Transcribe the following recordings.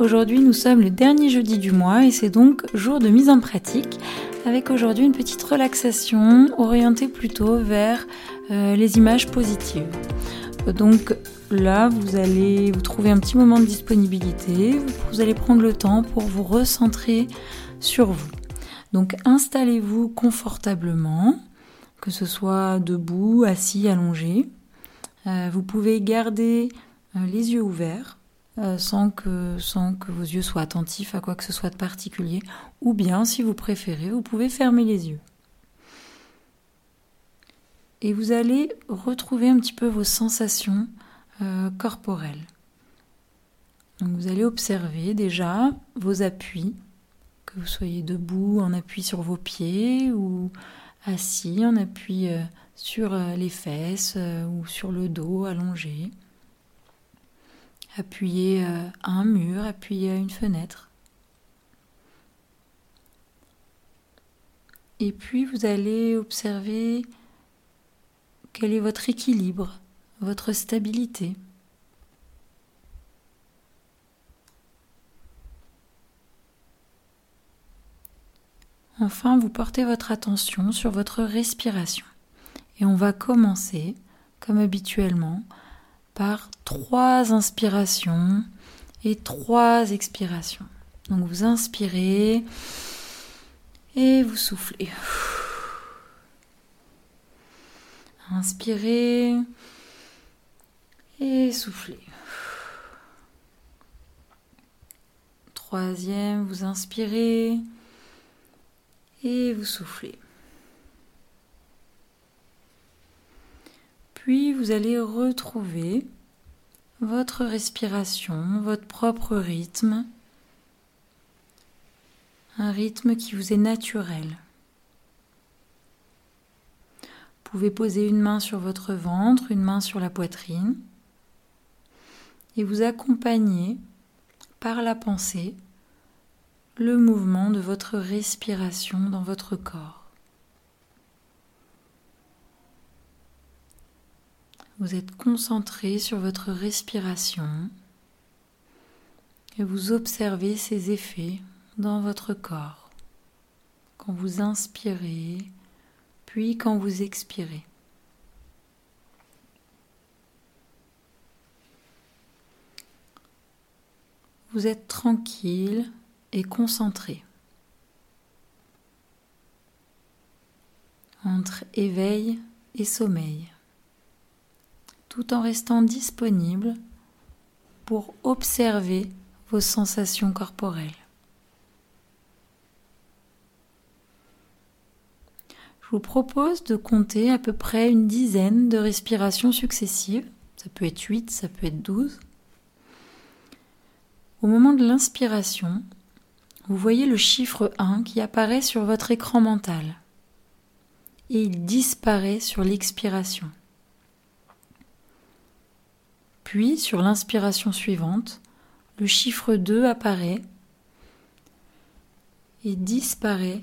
Aujourd'hui, nous sommes le dernier jeudi du mois et c'est donc jour de mise en pratique avec aujourd'hui une petite relaxation orientée plutôt vers euh, les images positives. Donc là, vous allez vous trouver un petit moment de disponibilité. Vous allez prendre le temps pour vous recentrer sur vous. Donc installez-vous confortablement, que ce soit debout, assis, allongé. Euh, vous pouvez garder euh, les yeux ouverts euh, sans, que, sans que vos yeux soient attentifs à quoi que ce soit de particulier. Ou bien, si vous préférez, vous pouvez fermer les yeux. Et vous allez retrouver un petit peu vos sensations corporelles. Donc vous allez observer déjà vos appuis, que vous soyez debout en appui sur vos pieds ou assis en appui sur les fesses ou sur le dos allongé appuyé euh, à un mur, appuyé à une fenêtre. Et puis vous allez observer quel est votre équilibre, votre stabilité. Enfin, vous portez votre attention sur votre respiration. Et on va commencer, comme habituellement, par trois inspirations et trois expirations. Donc vous inspirez et vous soufflez. Inspirez et soufflez. Troisième, vous inspirez et vous soufflez. Puis vous allez retrouver votre respiration, votre propre rythme, un rythme qui vous est naturel. Vous pouvez poser une main sur votre ventre, une main sur la poitrine et vous accompagner par la pensée le mouvement de votre respiration dans votre corps. Vous êtes concentré sur votre respiration et vous observez ses effets dans votre corps quand vous inspirez, puis quand vous expirez. Vous êtes tranquille et concentré. Entre éveil et sommeil tout en restant disponible pour observer vos sensations corporelles. Je vous propose de compter à peu près une dizaine de respirations successives. Ça peut être 8, ça peut être 12. Au moment de l'inspiration, vous voyez le chiffre 1 qui apparaît sur votre écran mental et il disparaît sur l'expiration. Puis, sur l'inspiration suivante, le chiffre 2 apparaît et disparaît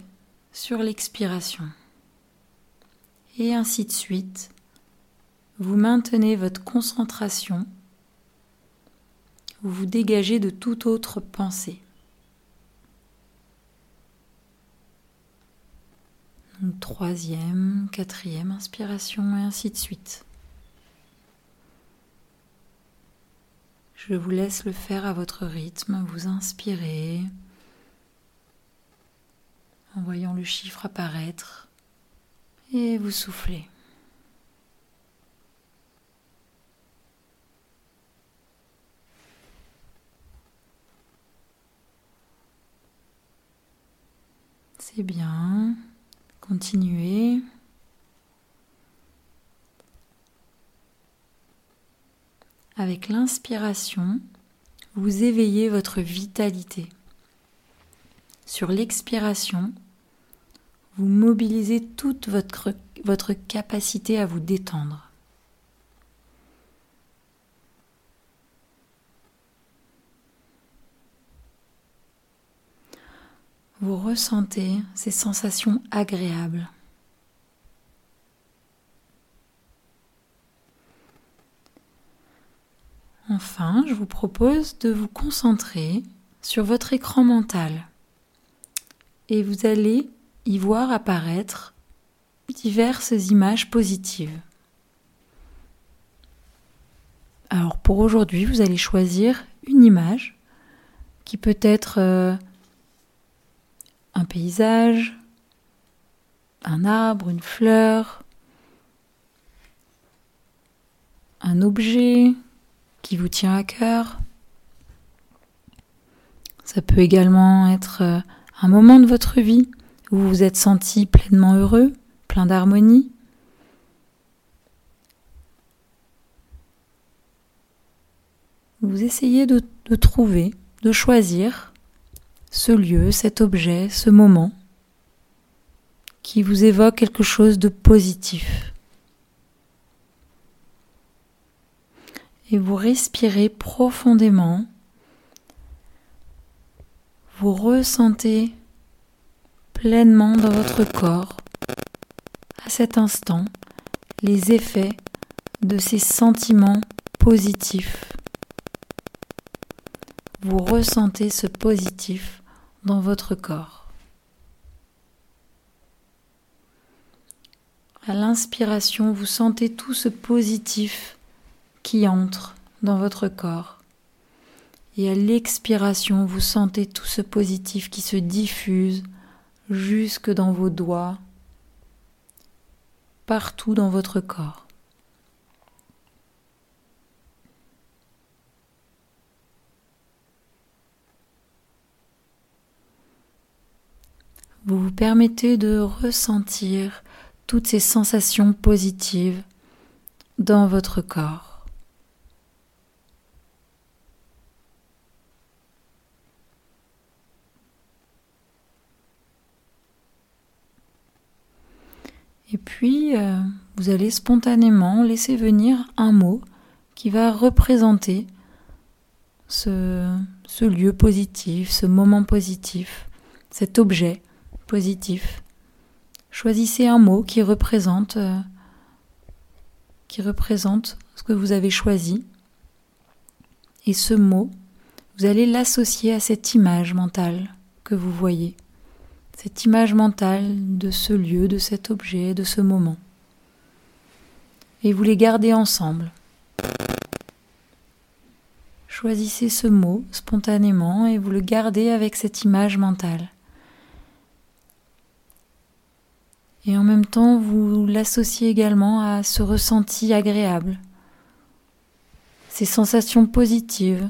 sur l'expiration. Et ainsi de suite, vous maintenez votre concentration, vous vous dégagez de toute autre pensée. troisième, quatrième inspiration et ainsi de suite. Je vous laisse le faire à votre rythme, vous inspirez en voyant le chiffre apparaître et vous soufflez. C'est bien. Continuez. Avec l'inspiration, vous éveillez votre vitalité. Sur l'expiration, vous mobilisez toute votre, capacité à vous détendre. Vous ressentez ces sensations agréables. Enfin, je vous propose de vous concentrer sur votre écran mental et vous allez y voir apparaître diverses images positives. Alors pour aujourd'hui, vous allez choisir une image qui peut être euh, un paysage, un arbre, une fleur, un objet qui vous tient à cœur. Ça peut également être euh, un moment de votre vie où vous vous êtes senti pleinement heureux, plein d'harmonie. Vous essayez de, de trouver, de choisir ce lieu, cet objet, ce moment qui vous évoque quelque chose de positif. Et vous respirez profondément. Vous ressentez pleinement dans votre corps, à cet instant, les effets de ces sentiments positifs. Vous ressentez ce positif dans votre corps. À l'inspiration, vous sentez tout ce positif qui entre dans votre corps. Et à l'expiration, vous sentez tout ce positif qui se diffuse jusque dans vos doigts, partout dans votre corps. Vous vous permettez de ressentir toutes ces sensations positives dans votre corps. Et puis, euh, vous allez spontanément laisser venir un mot qui va représenter ce, lieu positif, ce moment positif, cet objet positif. Choisissez un mot euh, qui représente ce que vous avez choisi. Et ce mot, vous allez l'associer à cette image mentale que vous voyez. Cette image mentale de ce lieu, de cet objet, de ce moment. Et vous les gardez ensemble. Choisissez ce mot spontanément et vous le gardez avec cette image mentale. Et en même temps, vous l'associez également à ce ressenti agréable, ces sensations positives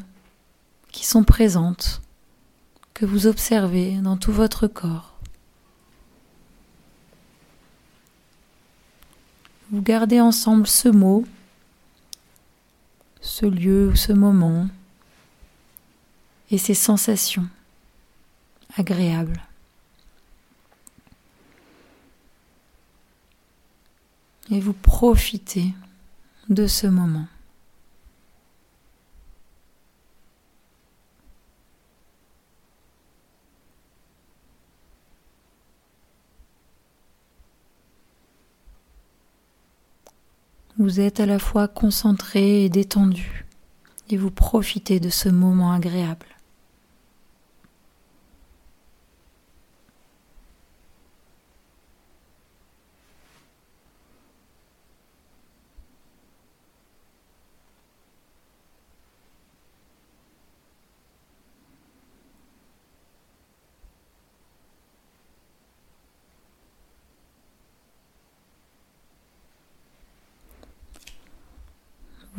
qui sont présentes, que vous observez dans tout votre corps. Vous gardez ensemble ce mot, ce lieu, ce moment et ces sensations agréables. et vous profitez de ce moment. Vous êtes à la fois concentré et détendu et vous profitez de ce moment agréable.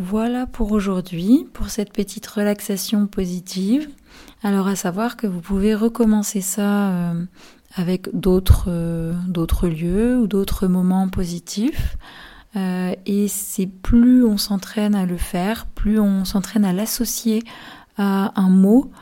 Voilà pour aujourd'hui, pour cette petite relaxation positive. Alors à savoir que vous pouvez recommencer ça euh, avec d'autres euh, d'autres lieux ou d'autres moments positifs. Euh, et c'est plus on s'entraîne à le faire, plus on s'entraîne à l'associer à un mot,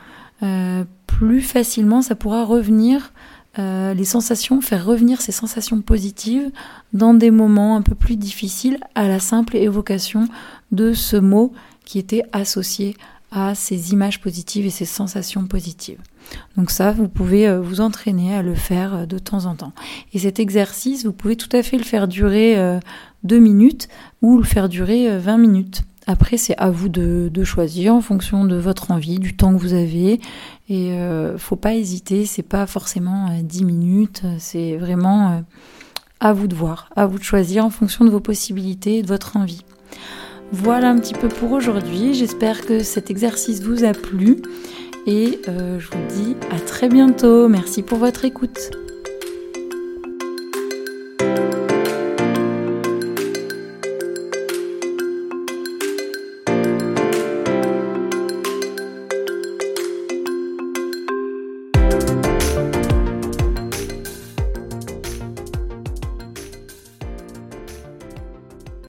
plus facilement ça pourra revenir euh, les sensations, faire revenir ces sensations positives dans des moments un peu plus difficiles à la simple évocation de ce mot qui était associé à ces images positives et ces sensations positives. Donc ça, vous pouvez euh, vous entraîner à le faire euh, de temps en temps. Et cet exercice, vous pouvez tout à fait le faire durer deux minutes ou le faire durer 20 minutes Après, c'est à vous de, choisir en fonction de votre envie, du temps que vous avez. Et euh, faut pas hésiter, c'est pas forcément 10 minutes, c'est vraiment à vous de voir, à vous de choisir en fonction de vos possibilités et de votre envie. Voilà un petit peu pour aujourd'hui. J'espère que cet exercice vous a plu et je vous dis à très bientôt. Merci pour votre écoute.